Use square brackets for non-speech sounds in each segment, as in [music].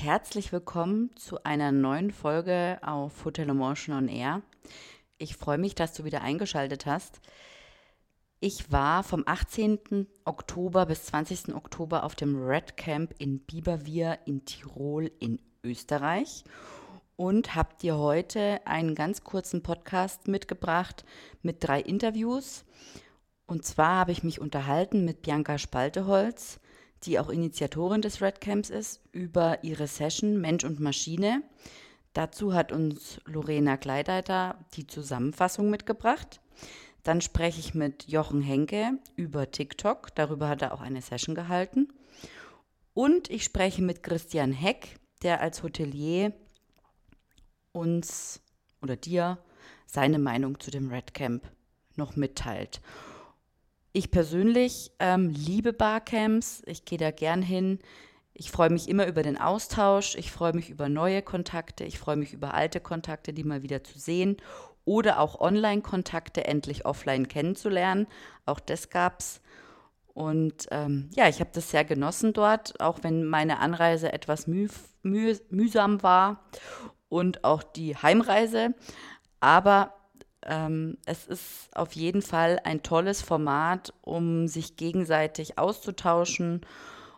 herzlich willkommen zu einer neuen Folge auf Hotel Emotion on Air. Ich freue mich, dass du wieder eingeschaltet hast. Ich war vom 18. Oktober bis 20. Oktober auf dem Red Camp in Biberwier in Tirol in Österreich und habe dir heute einen ganz kurzen Podcast mitgebracht mit drei Interviews. Und zwar habe ich mich unterhalten mit Bianca Spalteholz, die auch Initiatorin des Red Camps ist, über ihre Session Mensch und Maschine. Dazu hat uns Lorena Kleideiter die Zusammenfassung mitgebracht. Dann spreche ich mit Jochen Henke über TikTok. Darüber hat er auch eine Session gehalten. Und ich spreche mit Christian Heck, der als Hotelier uns oder dir seine Meinung zu dem Red Camp noch mitteilt. Ich persönlich ähm, liebe Barcamps. Ich gehe da gern hin. Ich freue mich immer über den Austausch. Ich freue mich über neue Kontakte. Ich freue mich über alte Kontakte, die mal wieder zu sehen oder auch Online-Kontakte endlich offline kennenzulernen. Auch das gab's. Und ähm, ja, ich habe das sehr genossen dort, auch wenn meine Anreise etwas müh müh mühsam war und auch die Heimreise. Aber ähm, es ist auf jeden Fall ein tolles Format, um sich gegenseitig auszutauschen,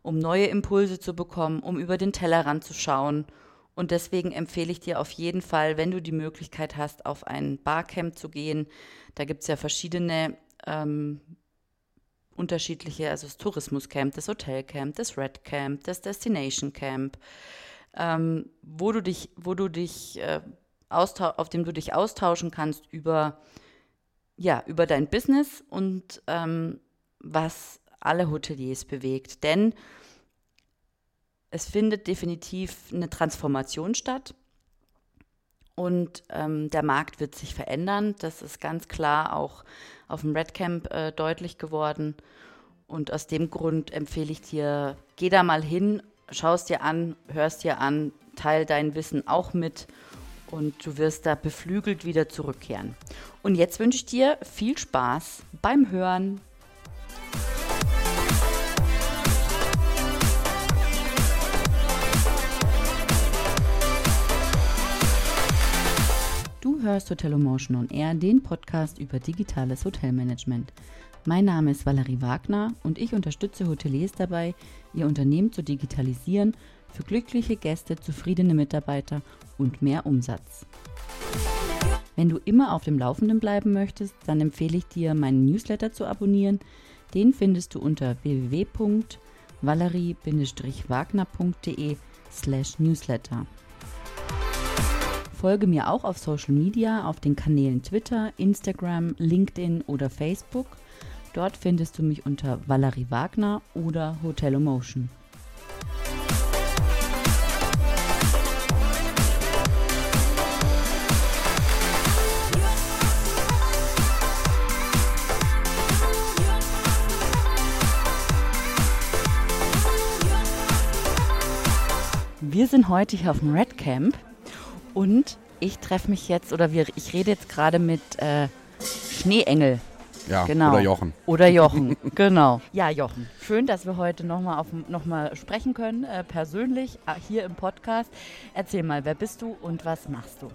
um neue Impulse zu bekommen, um über den Tellerrand zu schauen und deswegen empfehle ich dir auf jeden Fall, wenn du die Möglichkeit hast, auf ein Barcamp zu gehen. Da gibt es ja verschiedene ähm, unterschiedliche, also das Tourismuscamp, das Hotelcamp, das Red Camp, das Destination Camp, ähm, wo du dich, wo du dich, äh, auf dem du dich austauschen kannst über, ja, über dein Business und ähm, was alle Hoteliers bewegt. Denn es findet definitiv eine Transformation statt. Und ähm, der Markt wird sich verändern. Das ist ganz klar auch auf dem Red Camp äh, deutlich geworden. Und aus dem Grund empfehle ich dir, geh da mal hin, schau es dir an, hörst dir an, teil dein Wissen auch mit und du wirst da beflügelt wieder zurückkehren. Und jetzt wünsche ich dir viel Spaß beim Hören. Du hörst Hotel Emotion on Air, den Podcast über digitales Hotelmanagement. Mein Name ist Valerie Wagner und ich unterstütze Hoteliers dabei, ihr Unternehmen zu digitalisieren für glückliche Gäste, zufriedene Mitarbeiter und mehr Umsatz. Wenn du immer auf dem Laufenden bleiben möchtest, dann empfehle ich dir, meinen Newsletter zu abonnieren. Den findest du unter www.valerie-wagner.de slash newsletter. Folge mir auch auf Social Media, auf den Kanälen Twitter, Instagram, LinkedIn oder Facebook. Dort findest du mich unter Valerie Wagner oder Hotel Emotion. Wir sind heute hier auf dem Red Camp und ich treffe mich jetzt, oder wir, ich rede jetzt gerade mit äh, Schneeengel. Ja, genau. oder Jochen. Oder Jochen, [laughs] genau. Ja, Jochen, schön, dass wir heute nochmal noch mal sprechen können, äh, persönlich, äh, hier im Podcast. Erzähl mal, wer bist du und was machst du?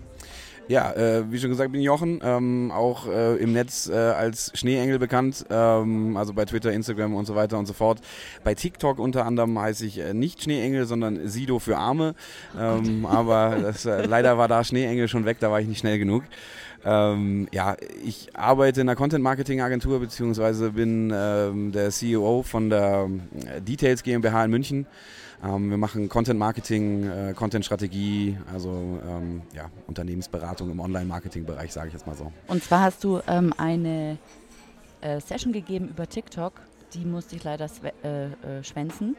Ja, äh, wie schon gesagt, bin Jochen, ähm, auch äh, im Netz äh, als Schneeengel bekannt, ähm, also bei Twitter, Instagram und so weiter und so fort. Bei TikTok unter anderem heiße ich äh, nicht Schneeengel, sondern Sido für Arme. Ähm, aber das, äh, leider war da Schneeengel schon weg, da war ich nicht schnell genug. Ähm, ja, ich arbeite in einer Content-Marketing-Agentur beziehungsweise bin ähm, der CEO von der äh, Details GmbH in München. Ähm, wir machen Content Marketing, äh, Content Strategie, also ähm, ja, Unternehmensberatung im Online-Marketing-Bereich, sage ich jetzt mal so. Und zwar hast du ähm, eine äh, Session gegeben über TikTok. Die musste ich leider äh, äh, schwänzen.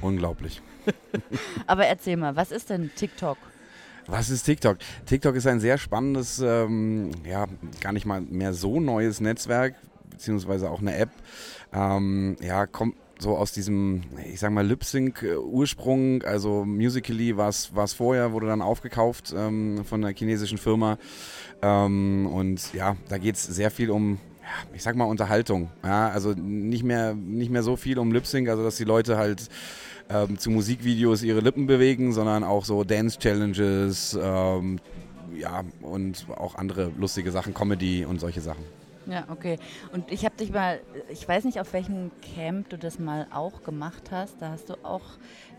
Unglaublich. [laughs] Aber erzähl mal, was ist denn TikTok? Was ist TikTok? TikTok ist ein sehr spannendes, ähm, ja, gar nicht mal mehr so neues Netzwerk, beziehungsweise auch eine App. Ähm, ja, kommt so aus diesem, ich sag mal, Lip-Sync-Ursprung, also Musically war es vorher, wurde dann aufgekauft ähm, von einer chinesischen Firma. Ähm, und ja, da geht es sehr viel um, ich sag mal, Unterhaltung. Ja, also nicht mehr, nicht mehr so viel um Lip-Sync, also dass die Leute halt ähm, zu Musikvideos ihre Lippen bewegen, sondern auch so Dance-Challenges, ähm, ja, und auch andere lustige Sachen, Comedy und solche Sachen. Ja, okay. Und ich habe dich mal, ich weiß nicht, auf welchem Camp du das mal auch gemacht hast. Da hast du auch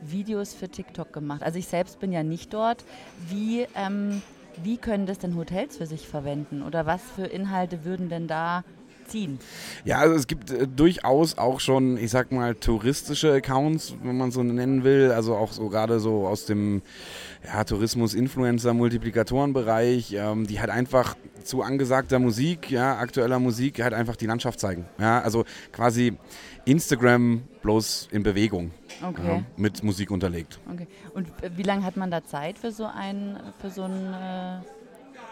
Videos für TikTok gemacht. Also ich selbst bin ja nicht dort. Wie, ähm, wie können das denn Hotels für sich verwenden? Oder was für Inhalte würden denn da ziehen? Ja, also es gibt äh, durchaus auch schon, ich sag mal, touristische Accounts, wenn man so nennen will. Also auch so gerade so aus dem ja, Tourismus-Influencer-Multiplikatoren-Bereich, ähm, die halt einfach zu angesagter Musik, ja, aktueller Musik, halt einfach die Landschaft zeigen. Ja, also quasi Instagram bloß in Bewegung. Okay. Ja, mit Musik unterlegt. Okay. Und wie lange hat man da Zeit für so ein, für so ein äh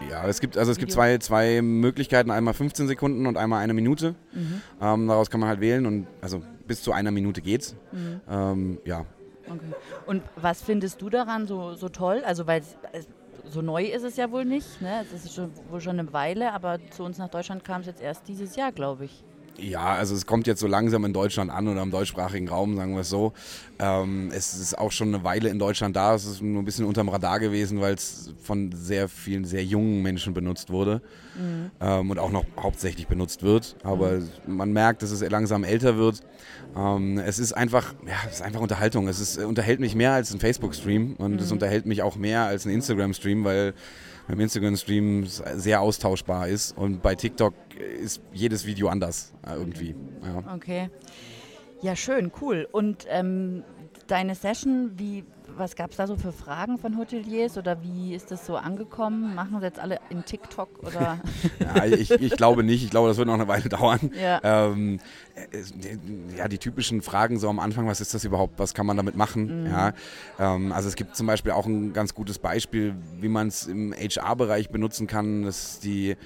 ja, es gibt also es gibt zwei, zwei Möglichkeiten, einmal 15 Sekunden und einmal eine Minute. Mhm. Ähm, daraus kann man halt wählen und also bis zu einer Minute geht's. Mhm. Ähm, ja. Okay. Und was findest du daran so, so toll? Also weil so neu ist es ja wohl nicht, ne? Es ist schon, wohl schon eine Weile, aber zu uns nach Deutschland kam es jetzt erst dieses Jahr, glaube ich. Ja, also es kommt jetzt so langsam in Deutschland an oder im deutschsprachigen Raum, sagen wir es so. Ähm, es ist auch schon eine Weile in Deutschland da. Es ist nur ein bisschen unterm Radar gewesen, weil es von sehr vielen, sehr jungen Menschen benutzt wurde mhm. ähm, und auch noch hauptsächlich benutzt wird. Aber mhm. man merkt, dass es langsam älter wird. Ähm, es ist einfach, ja, es ist einfach Unterhaltung. Es ist, unterhält mich mehr als ein Facebook-Stream und mhm. es unterhält mich auch mehr als ein Instagram-Stream, weil beim Instagram-Stream sehr austauschbar ist. Und bei TikTok ist jedes Video anders äh, irgendwie. Ja. Okay. Ja, schön, cool. Und ähm, deine Session, wie, was gab es da so für Fragen von Hoteliers oder wie ist das so angekommen? Machen sie jetzt alle in TikTok oder? [laughs] ja, ich, ich, glaube nicht. Ich glaube, das wird noch eine Weile dauern. Ja. Ähm, ja, die typischen Fragen so am Anfang, was ist das überhaupt, was kann man damit machen? Mhm. Ja, ähm, also es gibt zum Beispiel auch ein ganz gutes Beispiel, wie man es im HR-Bereich benutzen kann. Das ist die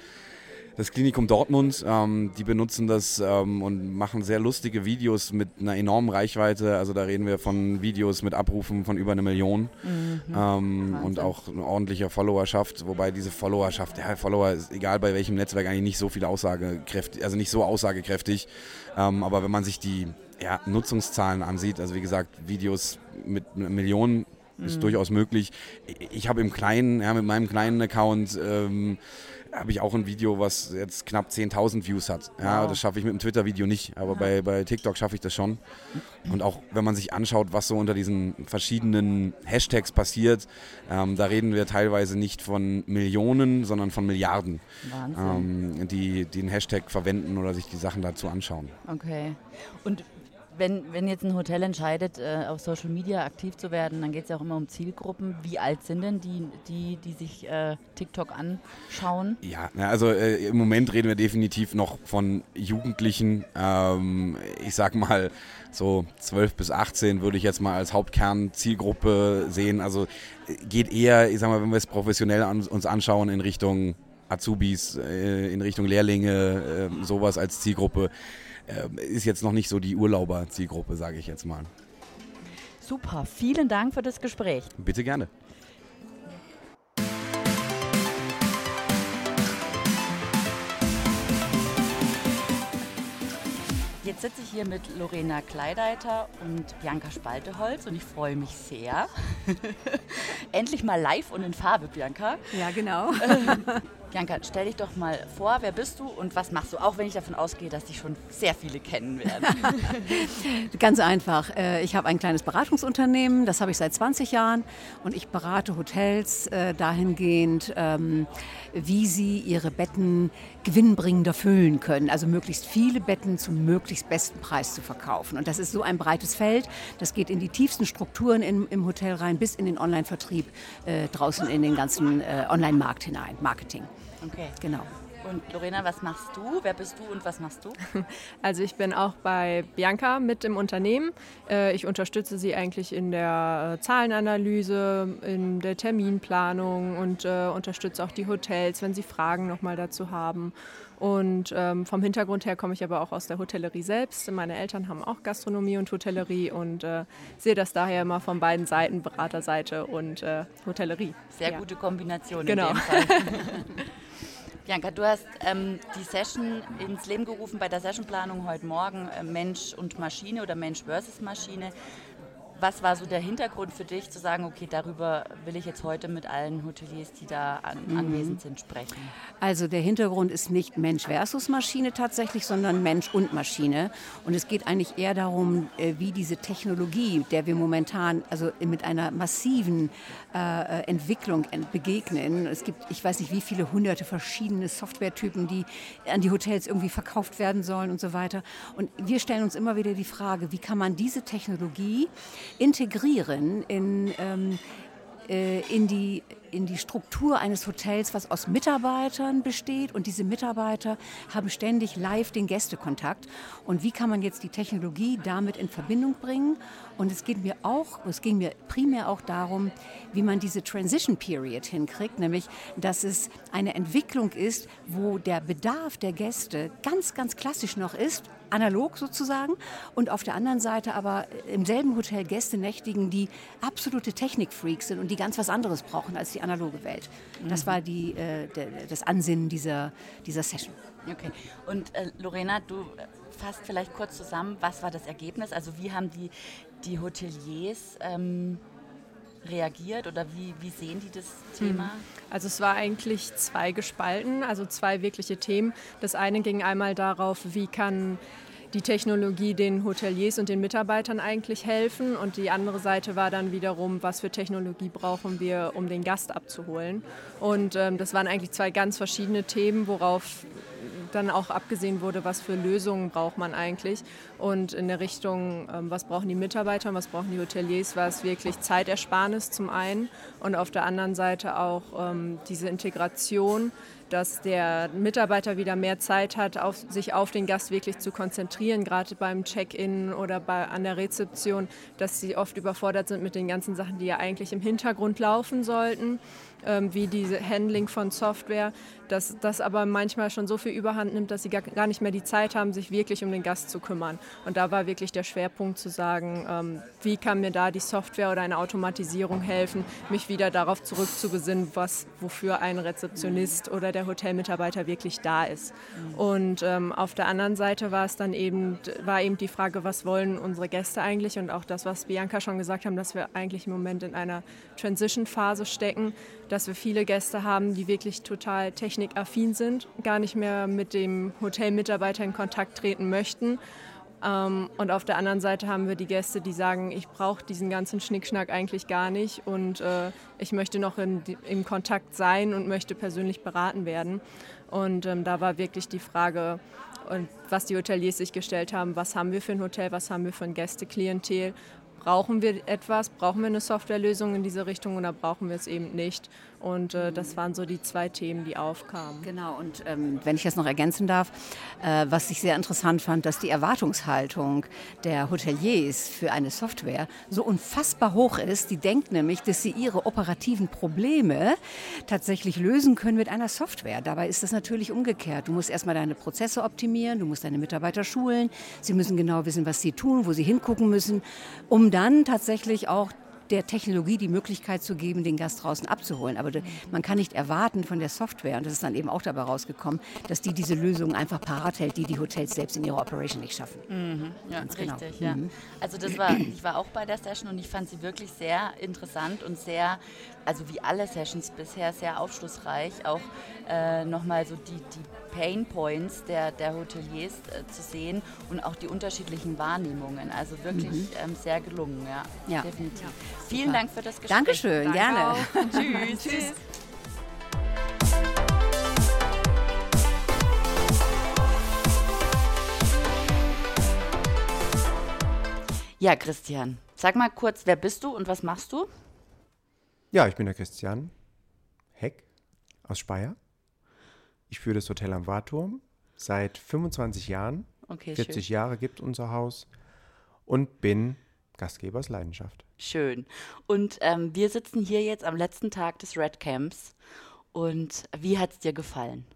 das Klinikum Dortmund. Ähm, die benutzen das ähm, und machen sehr lustige Videos mit einer enormen Reichweite. Also da reden wir von Videos mit Abrufen von über eine Million mhm. ähm, und auch eine ordentliche Followerschaft. Wobei diese Followerschaft, ja, Follower ist egal bei welchem Netzwerk eigentlich nicht so viel aussagekräftig, also nicht so aussagekräftig. Ähm, aber wenn man sich die ja, Nutzungszahlen ansieht, also wie gesagt, Videos mit Millionen ist mhm. durchaus möglich. Ich habe im kleinen, ja, mit meinem kleinen Account ähm, habe ich auch ein Video, was jetzt knapp 10.000 Views hat. Ja, wow. das schaffe ich mit einem Twitter-Video nicht, aber ja. bei, bei TikTok schaffe ich das schon. Und auch wenn man sich anschaut, was so unter diesen verschiedenen Hashtags passiert, ähm, da reden wir teilweise nicht von Millionen, sondern von Milliarden, ähm, die, die den Hashtag verwenden oder sich die Sachen dazu anschauen. Okay. Und wenn, wenn jetzt ein Hotel entscheidet, äh, auf Social Media aktiv zu werden, dann geht es ja auch immer um Zielgruppen. Wie alt sind denn die, die, die sich äh, TikTok anschauen? Ja, also äh, im Moment reden wir definitiv noch von Jugendlichen. Ähm, ich sag mal, so 12 bis 18 würde ich jetzt mal als Hauptkern-Zielgruppe sehen. Also äh, geht eher, ich sag mal, wenn wir es professionell an, uns anschauen, in Richtung Azubis, äh, in Richtung Lehrlinge, äh, sowas als Zielgruppe ist jetzt noch nicht so die Urlauber-Zielgruppe, sage ich jetzt mal. Super, vielen Dank für das Gespräch. Bitte gerne. Jetzt sitze ich hier mit Lorena Kleideiter und Bianca Spalteholz und ich freue mich sehr. [laughs] Endlich mal live und in Farbe, Bianca. Ja, genau. Bianca, stell dich doch mal vor, wer bist du und was machst du, auch wenn ich davon ausgehe, dass dich schon sehr viele kennen werden. [laughs] Ganz einfach. Äh, ich habe ein kleines Beratungsunternehmen, das habe ich seit 20 Jahren und ich berate Hotels äh, dahingehend, ähm, wie sie ihre Betten gewinnbringender füllen können, also möglichst viele Betten zum möglichst besten Preis zu verkaufen. Und das ist so ein breites Feld, das geht in die tiefsten Strukturen im, Hotel rein, bis in den Online-Vertrieb, äh, draußen in den ganzen Online-Markt hinein, Marketing. Okay. Genau. Und Lorena, was machst du? Wer bist du und was machst du? [laughs] Also ich bin auch bei Bianca mit im Unternehmen. Äh, ich unterstütze sie eigentlich in der äh, Zahlenanalyse, in der Terminplanung und äh, unterstütze auch die Hotels, wenn sie Fragen nochmal dazu haben. Und ähm, vom Hintergrund her komme ich aber auch aus der Hotellerie selbst. Meine Eltern haben auch Gastronomie und Hotellerie und sehe das daher immer von beiden Seiten, Beraterseite und Hotellerie. Sehr ja. gute Kombination genau. in dem Fall. [laughs] Bianca, du hast ähm, die Session ins Leben gerufen bei der Sessionplanung heute Morgen, äh, Mensch und Maschine oder Mensch versus Maschine. Was war so der Hintergrund für dich, zu sagen, okay, darüber will ich jetzt heute mit allen Hoteliers, die da an, mhm. anwesend sind, sprechen? Also der Hintergrund ist nicht Mensch versus Maschine tatsächlich, sondern Mensch und Maschine. Und es geht eigentlich eher darum, äh, wie diese Technologie, der wir momentan also mit einer massiven äh, Entwicklung begegnen. Es gibt, ich weiß nicht, wie viele hunderte verschiedene Softwaretypen, die an die Hotels irgendwie verkauft werden sollen und so weiter. Und wir stellen uns immer wieder die Frage, wie kann man diese Technologie integrieren in, ähm, äh, in die in die Struktur eines Hotels, was aus Mitarbeitern besteht. Und diese Mitarbeiter haben ständig live den Gästekontakt. Und wie kann man jetzt die Technologie damit in Verbindung bringen? Und es geht mir auch, es ging mir primär auch darum, wie man diese Transition Period hinkriegt, nämlich, dass es eine Entwicklung ist, wo der Bedarf der Gäste ganz, ganz klassisch noch ist, analog sozusagen, und auf der anderen Seite aber im selben Hotel Gäste nächtigen, die absolute Technikfreaks sind und die ganz was anderes brauchen als die analoge Welt. Das mhm. war die, äh, der, das Ansinnen dieser, dieser Session. Okay. Und äh, Lorena, du fasst vielleicht kurz zusammen, was war das Ergebnis? Also wie haben die, die Hoteliers ähm, reagiert oder wie, wie sehen die das Thema? Hm. Also es war eigentlich zwei gespalten, also zwei wirkliche Themen. Das eine ging einmal darauf, wie kann die Technologie den Hoteliers und den Mitarbeitern eigentlich helfen. Und die andere Seite war dann wiederum, was für Technologie brauchen wir, um den Gast abzuholen. Und ähm, das waren eigentlich zwei ganz verschiedene Themen, worauf dann auch abgesehen wurde, was für Lösungen braucht man eigentlich. Und in der Richtung, ähm, was brauchen die Mitarbeiter und was brauchen die Hoteliers, war es wirklich Zeitersparnis zum einen und auf der anderen Seite auch ähm, diese Integration dass der Mitarbeiter wieder mehr Zeit hat, auf, sich auf den Gast wirklich zu konzentrieren, gerade beim Check-in oder bei, an der Rezeption, dass sie oft überfordert sind mit den ganzen Sachen, die ja eigentlich im Hintergrund laufen sollten ähm, wie diese Handling von Software, dass das aber manchmal schon so viel Überhand nimmt, dass sie gar, gar nicht mehr die Zeit haben, sich wirklich um den Gast zu kümmern. Und da war wirklich der Schwerpunkt zu sagen, ähm, wie kann mir da die Software oder eine Automatisierung helfen, mich wieder darauf zurückzubesinnen, was, wofür ein Rezeptionist oder der Hotelmitarbeiter wirklich da ist. Und ähm, auf der anderen Seite war es dann eben, war eben die Frage, was wollen unsere Gäste eigentlich und auch das, was Bianca schon gesagt haben, dass wir eigentlich im Moment in einer Transition-Phase stecken, dass wir viele Gäste haben, die wirklich total technikaffin sind, gar nicht mehr mit dem Hotelmitarbeiter in Kontakt treten möchten. Ähm, und auf der anderen Seite haben wir die Gäste, die sagen, ich brauche diesen ganzen Schnickschnack eigentlich gar nicht und äh, ich möchte noch in, im Kontakt sein und möchte persönlich beraten werden. Und ähm, da war wirklich die Frage, und was die Hoteliers sich gestellt haben, was haben wir für ein Hotel, was haben wir für ein Gästeklientel brauchen wir etwas, brauchen wir eine Softwarelösung in diese Richtung oder brauchen wir es eben nicht. Und äh, das waren so die zwei Themen, die aufkamen. Genau, und ähm, wenn ich das noch ergänzen darf, äh, was ich sehr interessant fand, dass die Erwartungshaltung der Hoteliers für eine Software so unfassbar hoch ist. Die denkt nämlich, dass sie ihre operativen Probleme tatsächlich lösen können mit einer Software. Dabei ist das natürlich umgekehrt. Du musst erstmal deine Prozesse optimieren, du musst deine Mitarbeiter schulen, sie müssen genau wissen, was sie tun, wo sie hingucken müssen, um dann tatsächlich auch der Technologie die Möglichkeit zu geben, den Gast draußen abzuholen. Aber man kann nicht erwarten von der Software, und das ist dann eben auch dabei rausgekommen, dass die diese Lösung einfach parat hält, die die Hotels selbst in ihrer Operation nicht schaffen. Mhm. Ja, Ganz genau. richtig. Ja. Mhm. Also das war, ich war auch bei der Session und ich fand sie wirklich sehr interessant und sehr, also wie alle Sessions bisher, sehr aufschlussreich. Auch äh, nochmal so die, die Pain Points der, der Hoteliers äh, zu sehen und auch die unterschiedlichen Wahrnehmungen. Also wirklich mhm. ähm, sehr gelungen, ja, ja. definitiv. Ja. Vielen Dank für das Gespräch. Dankeschön, Danke gerne. [laughs] Tschüss. Tschüss. Ja, Christian, sag mal kurz, wer bist du und was machst du? Ja, ich bin der Christian Heck aus Speyer. Ich führe das Hotel am Warturm seit 25 Jahren. Okay, 40 schön. Jahre gibt unser Haus und bin Gastgebers Leidenschaft. Schön. Und ähm, wir sitzen hier jetzt am letzten Tag des Red Camps. Und wie hat es dir gefallen?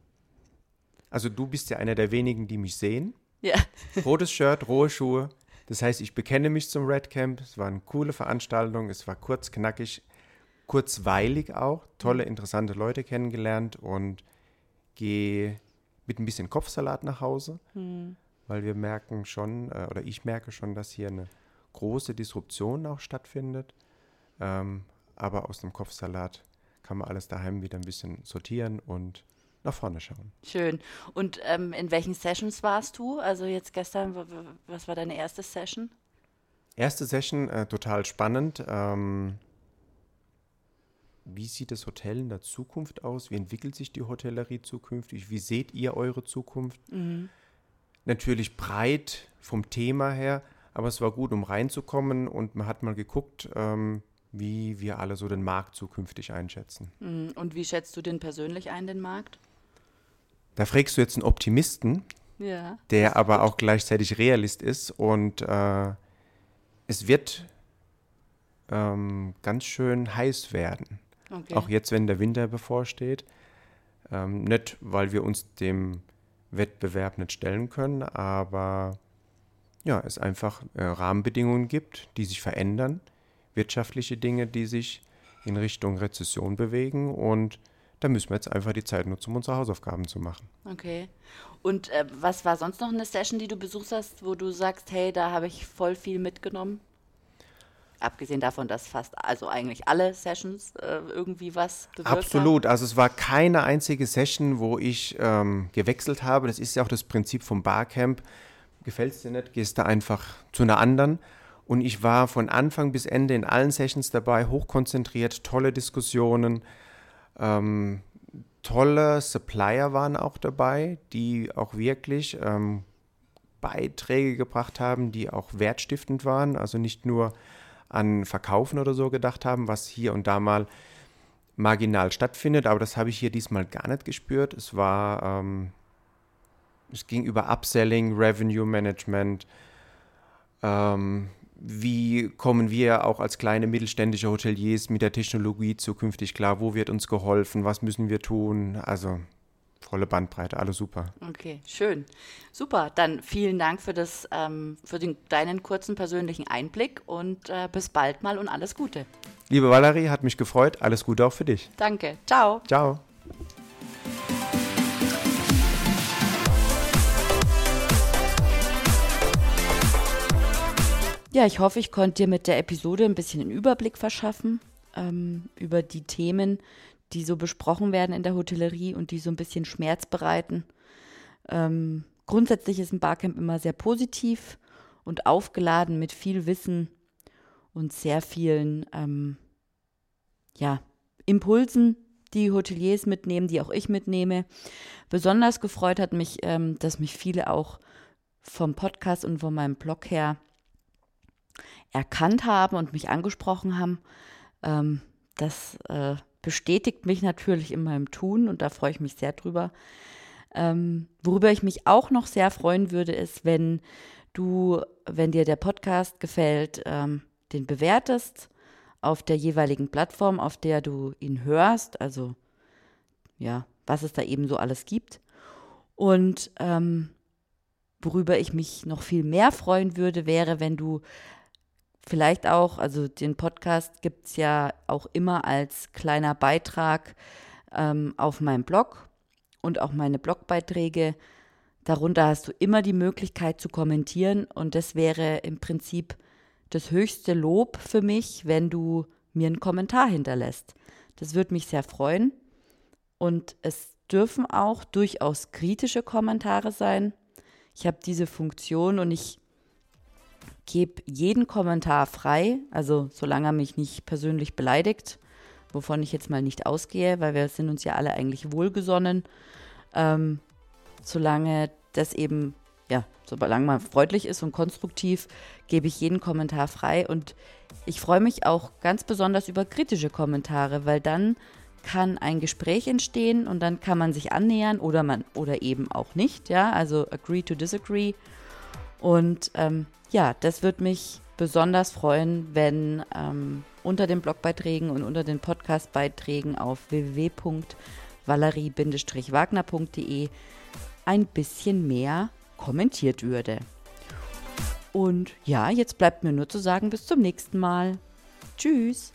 Also du bist ja einer der wenigen, die mich sehen. Ja. [laughs] Rotes Shirt, rohe Schuhe. Das heißt, ich bekenne mich zum Red Camp. Es war eine coole Veranstaltung. Es war kurz, knackig, kurzweilig auch. Tolle, interessante Leute kennengelernt und gehe mit ein bisschen Kopfsalat nach Hause, hm. weil wir merken schon, äh, oder ich merke schon, dass hier eine große Disruption auch stattfindet. Ähm, aber aus dem Kopfsalat kann man alles daheim wieder ein bisschen sortieren und nach vorne schauen. Schön. Und ähm, in welchen Sessions warst du? Also jetzt gestern, was war deine erste Session? Erste Session, äh, total spannend. Ähm, wie sieht das Hotel in der Zukunft aus? Wie entwickelt sich die Hotellerie zukünftig? Wie seht ihr eure Zukunft? Mhm. Natürlich breit vom Thema her, aber es war gut, um reinzukommen und man hat mal geguckt, ähm, wie wir alle so den Markt zukünftig einschätzen. Mhm. Und wie schätzt du den persönlich ein, den Markt? Da fragst du jetzt einen Optimisten, ja, der aber gut. auch gleichzeitig Realist ist und äh, es wird ähm, ganz schön heiß werden. Okay. Auch jetzt, wenn der Winter bevorsteht. Ähm, nicht, weil wir uns dem Wettbewerb nicht stellen können, aber ja, es einfach äh, Rahmenbedingungen gibt, die sich verändern, wirtschaftliche Dinge, die sich in Richtung Rezession bewegen und da müssen wir jetzt einfach die Zeit nutzen, um unsere Hausaufgaben zu machen. Okay. Und äh, was war sonst noch eine Session, die du besucht hast, wo du sagst, hey, da habe ich voll viel mitgenommen? Abgesehen davon, dass fast, also eigentlich alle Sessions äh, irgendwie was bewirkt Absolut. Haben. Also es war keine einzige Session, wo ich ähm, gewechselt habe. Das ist ja auch das Prinzip vom Barcamp. Gefällt es dir nicht, gehst du einfach zu einer anderen. Und ich war von Anfang bis Ende in allen Sessions dabei, hochkonzentriert, tolle Diskussionen. Ähm, tolle Supplier waren auch dabei, die auch wirklich ähm, Beiträge gebracht haben, die auch wertstiftend waren. Also nicht nur an Verkaufen oder so gedacht haben, was hier und da mal marginal stattfindet, aber das habe ich hier diesmal gar nicht gespürt. Es war, ähm, es ging über Upselling, Revenue Management. Ähm, wie kommen wir auch als kleine mittelständische Hoteliers mit der Technologie zukünftig klar? Wo wird uns geholfen? Was müssen wir tun? Also volle Bandbreite, alles super. Okay, schön. Super, dann vielen Dank für, das, ähm, für den, deinen kurzen persönlichen Einblick und äh, bis bald mal und alles Gute. Liebe Valerie, hat mich gefreut. Alles Gute auch für dich. Danke. Ciao. Ciao. Ja, ich hoffe, ich konnte dir mit der Episode ein bisschen einen Überblick verschaffen ähm, über die Themen, die so besprochen werden in der Hotellerie und die so ein bisschen Schmerz bereiten. Ähm, grundsätzlich ist ein Barcamp immer sehr positiv und aufgeladen mit viel Wissen und sehr vielen ähm, ja, Impulsen, die Hoteliers mitnehmen, die auch ich mitnehme. Besonders gefreut hat mich, ähm, dass mich viele auch vom Podcast und von meinem Blog her erkannt haben und mich angesprochen haben. Ähm, das äh, bestätigt mich natürlich in meinem Tun und da freue ich mich sehr drüber. Ähm, worüber ich mich auch noch sehr freuen würde, ist, wenn du, wenn dir der Podcast gefällt, ähm, den bewertest auf der jeweiligen Plattform, auf der du ihn hörst, also ja, was es da eben so alles gibt. Und ähm, worüber ich mich noch viel mehr freuen würde, wäre, wenn du vielleicht auch, also den Podcast gibt es ja auch immer als kleiner Beitrag ähm, auf meinem Blog und auch meine Blogbeiträge. Darunter hast du immer die Möglichkeit zu kommentieren und das wäre im Prinzip das höchste Lob für mich, wenn du mir einen Kommentar hinterlässt. Das würde mich sehr freuen und es dürfen auch durchaus kritische Kommentare sein. Ich habe diese Funktion und ich gebe jeden Kommentar frei, also solange er mich nicht persönlich beleidigt, wovon ich jetzt mal nicht ausgehe, weil wir sind uns ja alle eigentlich wohlgesonnen. Ähm, solange das eben, ja, solange man freundlich ist und konstruktiv, gebe ich jeden Kommentar frei und ich freue mich auch ganz besonders über kritische Kommentare, weil dann kann ein Gespräch entstehen und dann kann man sich annähern oder man oder eben auch nicht, ja, also agree to disagree. Und ähm, ja, das würde mich besonders freuen, wenn ähm, unter den Blogbeiträgen und unter den Podcastbeiträgen auf www.valerie-wagner.de ein bisschen mehr kommentiert würde. Und ja, jetzt bleibt mir nur zu sagen, bis zum nächsten Mal. Tschüss.